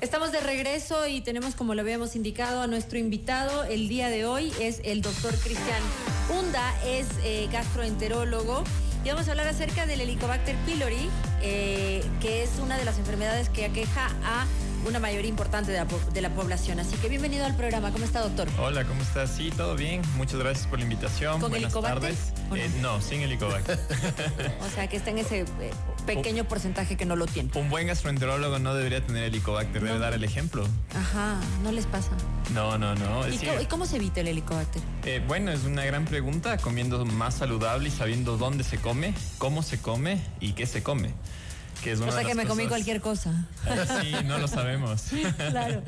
Estamos de regreso y tenemos, como lo habíamos indicado, a nuestro invitado el día de hoy es el doctor Cristian Hunda, es eh, gastroenterólogo. Y vamos a hablar acerca del Helicobacter pylori, eh, que es una de las enfermedades que aqueja a una mayoría importante de la, población. Así que bienvenido al programa. ¿Cómo está, doctor? Hola, ¿cómo estás? Sí, todo bien. Muchas gracias por la invitación. ¿Con Buenas tardes. Eh, no, sin helicobacter. o sea, que está en ese eh, pequeño porcentaje que no lo tiene. Un buen gastroenterólogo no debería tener helicobacter, debe dar el ejemplo. Ajá, no les pasa. No, no, no. ¿Y, cómo, se evita el helicobacter? Eh, bueno, es una gran pregunta, comiendo más saludable y sabiendo dónde se come, cómo se come y qué se come. Que es una o sea que me comí cualquier cosa. sí, no lo sabemos. claro.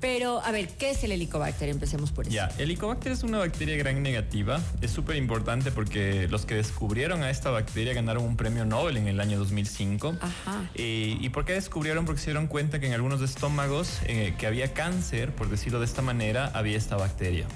Pero, a ver, ¿qué es el helicobacter? Empecemos por eso. Ya, el helicobacter es una bacteria gran negativa. Es súper importante porque los que descubrieron a esta bacteria ganaron un premio Nobel en el año 2005. Ajá. Eh, ¿Y por qué descubrieron? Porque se dieron cuenta que en algunos estómagos eh, que había cáncer, por decirlo de esta manera, había esta bacteria.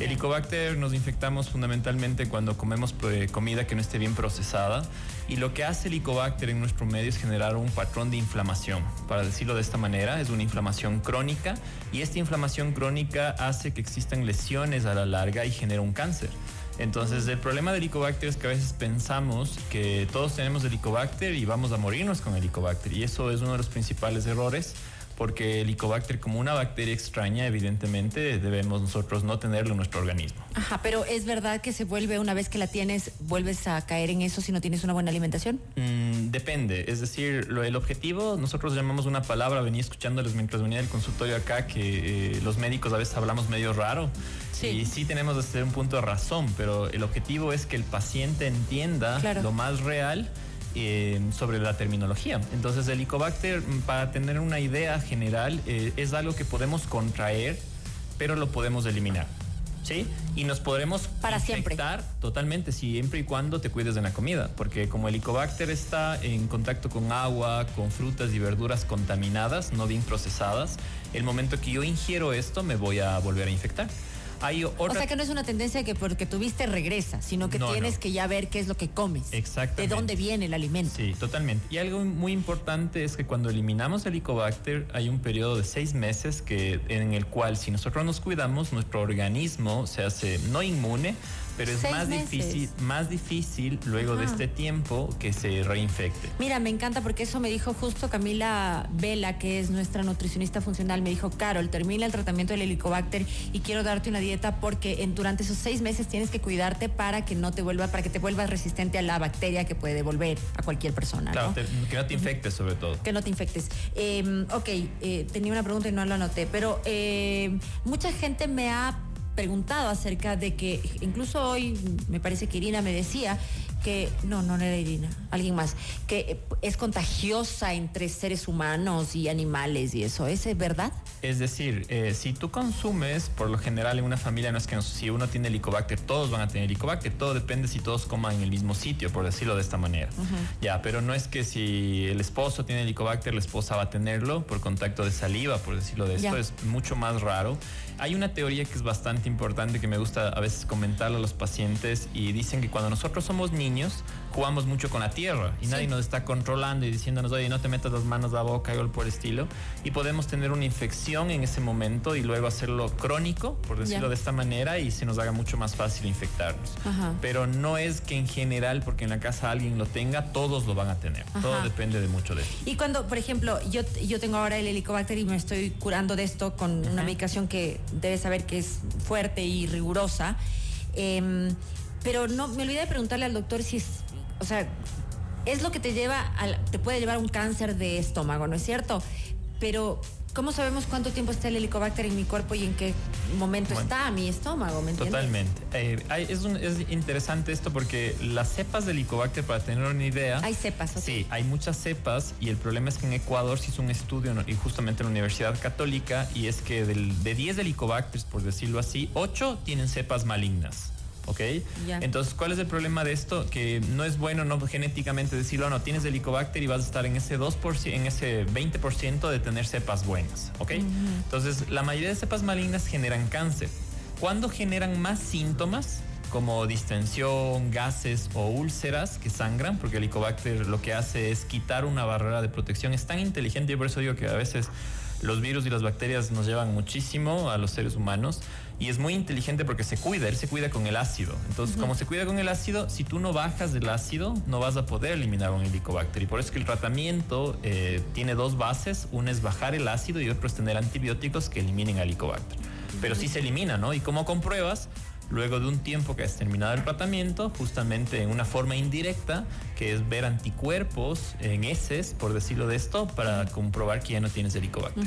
Helicobacter nos infectamos fundamentalmente cuando comemos eh, comida que no esté bien procesada y lo que hace Helicobacter en nuestro medio es generar un patrón de inflamación. Para decirlo de esta manera, es una inflamación crónica y esta inflamación crónica hace que existan lesiones a la larga y genera un cáncer. Entonces, el problema de Helicobacter es que a veces pensamos que todos tenemos Helicobacter y vamos a morirnos con Helicobacter y eso es uno de los principales errores porque el Helicobacter como una bacteria extraña, evidentemente debemos nosotros no tenerlo en nuestro organismo. Ajá, pero es verdad que se vuelve una vez que la tienes, vuelves a caer en eso si no tienes una buena alimentación. Mm, depende, es decir, lo, el objetivo, nosotros llamamos una palabra, venía escuchándoles mientras venía del consultorio acá, que eh, los médicos a veces hablamos medio raro. Sí. Y sí tenemos desde un punto de razón, pero el objetivo es que el paciente entienda lo más real sobre la terminología. Entonces el Helicobacter, mm, para tener una idea general, eh, es algo que podemos contraer, pero lo podemos eliminar. ¿Sí? Y nos podremos para infectar siempre. totalmente siempre y cuando te cuides de la comida, porque como el Helicobacter está en contacto con agua, con frutas y verduras contaminadas, no bien procesadas, el momento que yo ingiero esto me voy a volver a infectar. O sea que no es una tendencia que porque tuviste regresa, sino que tienes que ya ver qué es lo que comes. Exactamente. De dónde viene el alimento. Sí, totalmente. Y algo muy importante es que cuando eliminamos el Helicobacter hay un periodo de seis meses que, en el cual si nosotros nos cuidamos, nuestro organismo se hace no inmune, pero es más difícil, más difícil luego de este tiempo que se reinfecte. Mira, me encanta porque eso me dijo justo Camila Vela, que es nuestra nutricionista funcional, me dijo, Carol, termina el tratamiento del helicobacter y quiero darte una dieta porque en, durante esos seis meses tienes que cuidarte para que no te vuelva, para que te vuelvas resistente a la bacteria que puede devolver a cualquier persona. Claro, que no te infectes sobre todo. Que no te infectes. Em, ok, eh, tenía una pregunta y no la anoté, pero eh, mucha gente me ha preguntado acerca de que, incluso hoy me parece que Irina me decía que, no, no era Irina, alguien más, que es contagiosa entre seres humanos y animales y eso, ¿es verdad? Es decir, eh, si tú consumes, por lo general en una familia no es que si uno tiene helicobacter, todos van a tener helicobacter, todo depende si todos coman en el mismo sitio, por decirlo de esta manera. Ya, pero no es que si el esposo tiene helicobacter, la esposa va a tenerlo por contacto de saliva, por decirlo de esto, es mucho más raro. Hay una teoría que es bastante importante que me gusta a veces comentarle a los pacientes y dicen que cuando nosotros somos niños jugamos mucho con la tierra y nadie nos está controlando y diciéndonos, oye, no te metas las manos a la boca, algo por el estilo, y podemos tener una infección en ese momento y luego hacerlo crónico, por decirlo de esta manera, y se nos haga mucho más fácil infectarnos. Pero no es que en general, porque en la casa alguien lo tenga, todos lo van a tener. Todo depende de mucho de eso. Y cuando, por ejemplo, yo, yo tengo ahora el helicobacter y me estoy curando de esto con una medicación que debes saber que es fuerte y rigurosa. Em, pero no, me olvidé de preguntarle al doctor si es, o sea, es lo que te lleva, al, te puede llevar un cáncer de estómago, ¿no es cierto? Pero ¿Cómo sabemos cuánto tiempo está el helicobacter en mi cuerpo y en qué momento está mi estómago? ¿me totalmente. Eh, es, interesante esto porque las cepas de helicobacter, para tener una idea. Hay cepas, Sí, hay muchas cepas y el problema es que en Ecuador se hizo un estudio y justamente en la Universidad Católica y es que de 10 helicobacters, por decirlo así, 8 tienen cepas malignas. ¿Ok? Entonces, ¿cuál es el problema de esto? Que no es bueno no genéticamente decirlo, no, tienes helicobacter y vas a estar en ese 2%, en ese 20% de tener cepas buenas, ¿ok? Entonces, la mayoría de cepas malignas generan cáncer. ¿Cuándo generan más síntomas? como distensión, gases o úlceras que sangran, porque el Helicobacter lo que hace es quitar una barrera de protección. Es tan inteligente y por eso digo que a veces Los virus y las bacterias nos llevan muchísimo a los seres humanos y es muy inteligente porque se cuida, él se cuida con el ácido. Entonces, como se cuida con el ácido, si tú no bajas del ácido, no vas a poder eliminar un helicobacter. Y por eso es que el tratamiento eh, tiene dos bases, una es bajar el ácido y otro es tener antibióticos que eliminen el helicobacter. Pero sí se elimina, ¿no? ¿Y cómo compruebas? luego de un tiempo que has terminado el tratamiento, justamente en una forma indirecta, que es ver anticuerpos en heces, por decirlo de esto, para comprobar que ya no tienes helicobacter.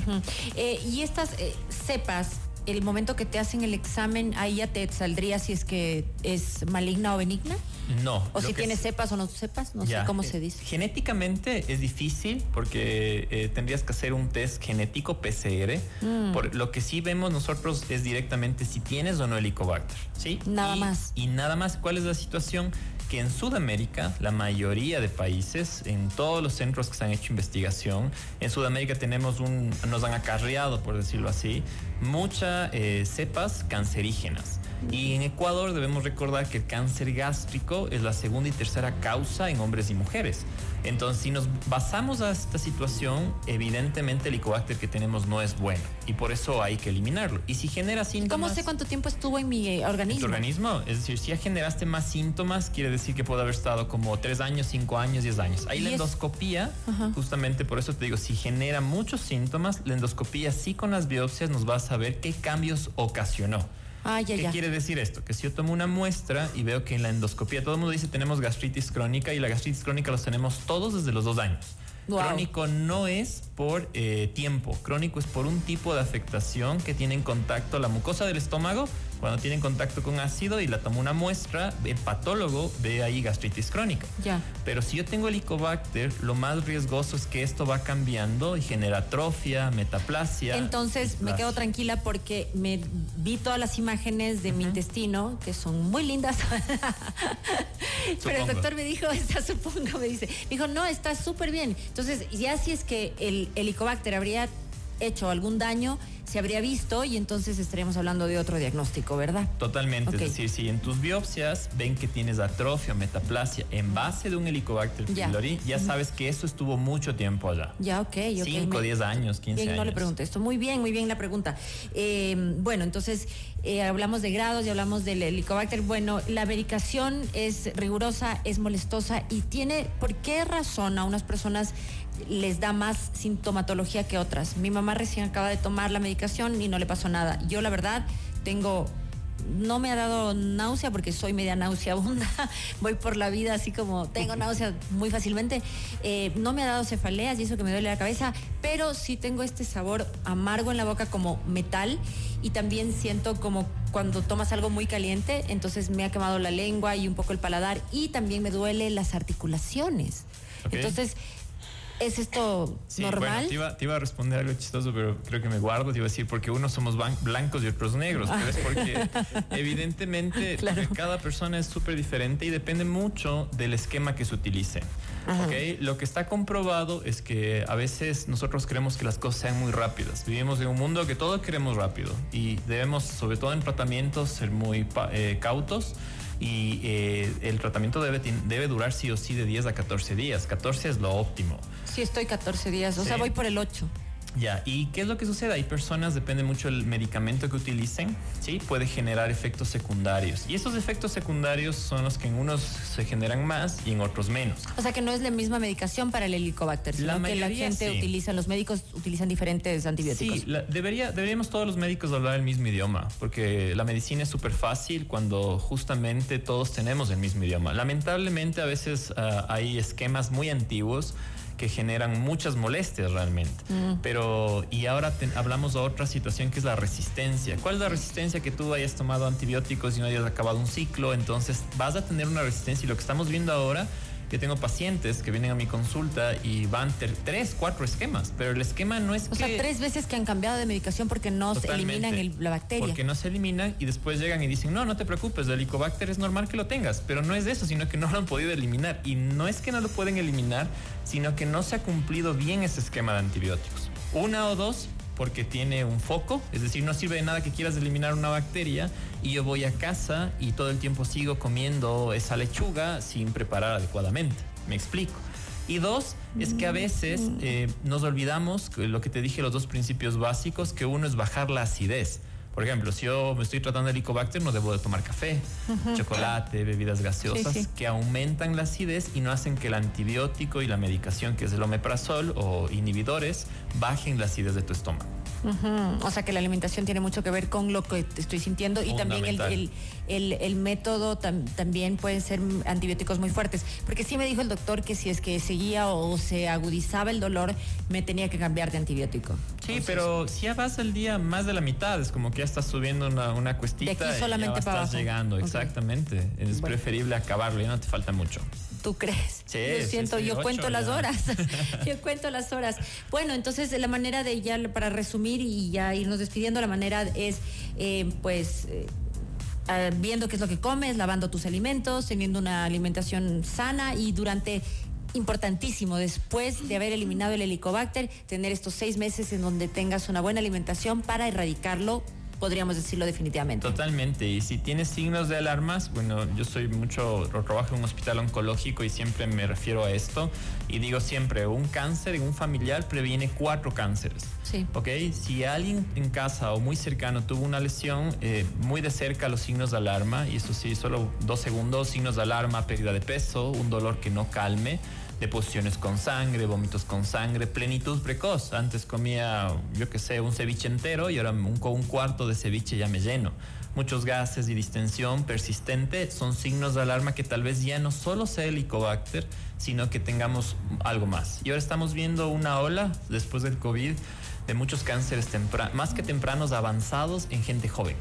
Eh, y estas eh, cepas el momento que te hacen el examen, ahí ya te saldría si es que es maligna o benigna? No. O si tiene cepas o no cepas, no sé cómo se dice. Genéticamente es difícil porque eh, tendrías que hacer un test genético PCR. Mm. Por, lo que sí vemos nosotros es directamente si tienes o no helicobacter. ¿sí? Nada más. Y nada más, ¿cuál es la situación? Que en Sudamérica, la mayoría de países, en todos los centros que se han hecho investigación, en Sudamérica tenemos un, nos han acarreado, por decirlo así, muchas eh, cepas cancerígenas. Y en Ecuador debemos recordar que el cáncer gástrico es la segunda y tercera causa en hombres y mujeres. Entonces, si nos basamos a esta situación, evidentemente el Helicobacter que tenemos no es bueno y por eso hay que eliminarlo. Y si genera síntomas... ¿Cómo sé cuánto tiempo estuvo en mi organismo? En tu organismo, es decir, si ya generaste más síntomas, quiere decir que puede haber estado como tres años, cinco años, diez años. Ahí la endoscopía, justamente por eso te digo, si genera muchos síntomas, la endoscopía sí con las biopsias nos va a saber qué cambios ocasionó. Ah, ¿Qué quiere decir esto? Que si yo tomo una muestra y veo que en la endoscopía todo el mundo dice tenemos gastritis crónica y la gastritis crónica los tenemos todos desde los dos años. Crónico no es por eh, tiempo, crónico es por un tipo de afectación que tiene en contacto la mucosa del estómago cuando tienen contacto con ácido y la tomo una muestra, el patólogo ve ahí gastritis crónica. Ya. Pero si yo tengo helicobacter, lo más riesgoso es que esto va cambiando y genera atrofia, metaplasia. Entonces me quedo tranquila porque me vi todas las imágenes de mi intestino, que son muy lindas. Pero el doctor me dijo, está supongo, me dice, me dijo, no, está súper bien. Entonces, ya si es que el helicobacter habría hecho algún daño, se habría visto y entonces estaríamos hablando de otro diagnóstico, ¿verdad? Totalmente. Es decir, si en tus biopsias ven que tienes atrofia o metaplasia en base de un helicobacter pylori, ya, sabes que eso estuvo mucho tiempo allá. Ya, ok, ok. 5, 10 años, 15 bien, años. no le pregunté esto. Muy bien, muy bien la pregunta. Eh, bueno, entonces eh, hablamos de grados y hablamos del helicobacter. Bueno, la medicación es rigurosa, es molestosa y tiene, ¿por qué razón a unas personas les da más sintomatología que otras. Mi mamá recién acaba de tomar la medicación y no le pasó nada. Yo la verdad tengo no me ha dado náusea porque soy media nauseabunda, voy por la vida así como tengo náusea muy fácilmente. Eh, no me ha dado cefaleas y eso que me duele la cabeza, pero sí tengo este sabor amargo en la boca como metal y también siento como cuando tomas algo muy caliente, entonces me ha quemado la lengua y un poco el paladar y también me duele las articulaciones. Entonces, ¿Es esto normal? Bueno, te, iba, a responder algo chistoso, pero creo que me guardo. Te iba a decir, porque unos somos blancos y otros negros. Pero es porque, evidentemente, cada persona es súper diferente y depende mucho del esquema que se utilice. ¿okay? Lo que está comprobado es que a veces nosotros queremos que las cosas sean muy rápidas. Vivimos en un mundo que todo queremos rápido y debemos, sobre todo en tratamientos, ser muy eh, cautos y eh, el tratamiento debe, debe durar sí o sí de 10 a 14 días. 14 es lo óptimo. Sí, estoy 14 días, o sea, voy por el 8. Ya, ¿y qué es lo que sucede? Hay personas, depende mucho del medicamento que utilicen, ¿sí? Puede generar efectos secundarios. Y esos efectos secundarios son los que en unos se generan más y en otros menos. O sea que no es la misma medicación para el helicobacter, sino la que la gente utiliza, los médicos utilizan diferentes antibióticos. Sí, debería, deberíamos todos los médicos hablar el mismo idioma, porque la medicina es súper fácil cuando justamente todos tenemos el mismo idioma. Lamentablemente a veces ah, hay esquemas muy antiguos que generan muchas molestias realmente. Mm. Pero, y ahora hablamos de otra situación que es la resistencia. ¿Cuál es la resistencia que tú hayas tomado antibióticos y no hayas acabado un ciclo? Entonces vas a tener una resistencia y lo que estamos viendo ahora que tengo pacientes que vienen a mi consulta y van tres, cuatro esquemas, pero el esquema no es o sea, tres veces que han cambiado de medicación porque no se eliminan la bacteria. Porque no se eliminan y después llegan y dicen, no, no te preocupes, el helicobacter es normal que lo tengas, pero no es eso, sino que no lo han podido eliminar. Y no es que no lo pueden eliminar, sino que no se ha cumplido bien ese esquema de antibióticos. Una o dos porque tiene un foco, es decir, no sirve de nada que quieras eliminar una bacteria y yo voy a casa y todo el tiempo sigo comiendo esa lechuga sin preparar adecuadamente. Me explico. Y dos, es que a veces eh, nos olvidamos lo que te dije, los dos principios básicos, que uno es bajar la acidez. Por ejemplo, si yo me estoy tratando de Helicobacter, no debo de tomar café, chocolate, bebidas gaseosas que aumentan la acidez y no hacen que el antibiótico y la medicación, que es el omeprazol o inhibidores, bajen la acidez de tu estómago. O sea que la alimentación tiene mucho que ver con lo que estoy sintiendo y también el, el, método también pueden ser antibióticos muy fuertes. Porque sí me dijo el doctor que si es que seguía o se agudizaba el dolor, me tenía que cambiar de antibiótico. Sí, pero si ya vas al día más de la mitad, es como que ya estás subiendo una, una cuestita. De aquí solamente y para estás llegando, exactamente. Es preferible acabarlo, ya no te falta mucho. ¿Tú crees? Sí, yo siento, yo cuento las horas. yo cuento las horas. Bueno, entonces la manera de ya, para resumir y ya irnos despidiendo, la manera es, eh, pues. Eh, ah, viendo qué es lo que comes, lavando tus alimentos, teniendo una alimentación sana y durante importantísimo después de haber eliminado el helicobacter, tener estos seis meses en donde tengas una buena alimentación para erradicarlo podríamos decirlo definitivamente. Totalmente. Y si tienes signos de alarmas, bueno, yo soy mucho, trabajo en un hospital oncológico y siempre me refiero a esto. Y digo siempre, un cáncer en un familiar previene cuatro cánceres. Sí. ¿Ok? Si alguien en casa o muy cercano tuvo una lesión, eh, muy de cerca los signos de alarma, y eso sí, solo dos segundos, signos de alarma, pérdida de peso, un dolor que no calme deposiciones con sangre, vómitos con sangre, plenitud precoz. Antes comía, yo qué sé, un ceviche entero y ahora un, un cuarto de ceviche ya me lleno. Muchos gases y distensión persistente son signos de alarma que tal vez ya no solo sea helicobacter, sino que tengamos algo más. Y ahora estamos viendo una ola después del COVID de muchos cánceres más que tempranos avanzados en gente joven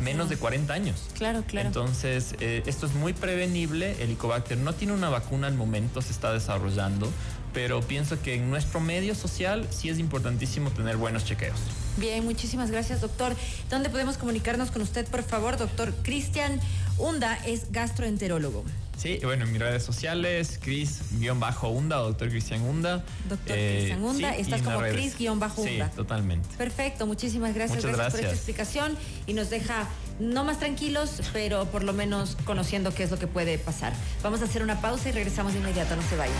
menos de 40 años. Claro, claro. Entonces, eh, esto es muy prevenible. El Helicobacter no tiene una vacuna al momento, se está desarrollando, pero pienso que en nuestro medio social sí es importantísimo tener buenos chequeos. Bien, muchísimas gracias, doctor. ¿Dónde podemos comunicarnos con usted, por favor? Doctor Cristian Hunda es gastroenterólogo. Sí, bueno, en mis redes sociales, Cris-Hunda, doctor Cristian Hunda. Doctor eh, Cristian Hunda, estás como Cris-Hunda. Sí, totalmente. Perfecto, muchísimas gracias, gracias, por esta explicación y nos deja no más tranquilos, pero por lo menos conociendo qué es lo que puede pasar. Vamos a hacer una pausa y regresamos de inmediato, no se vayan.